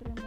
Rem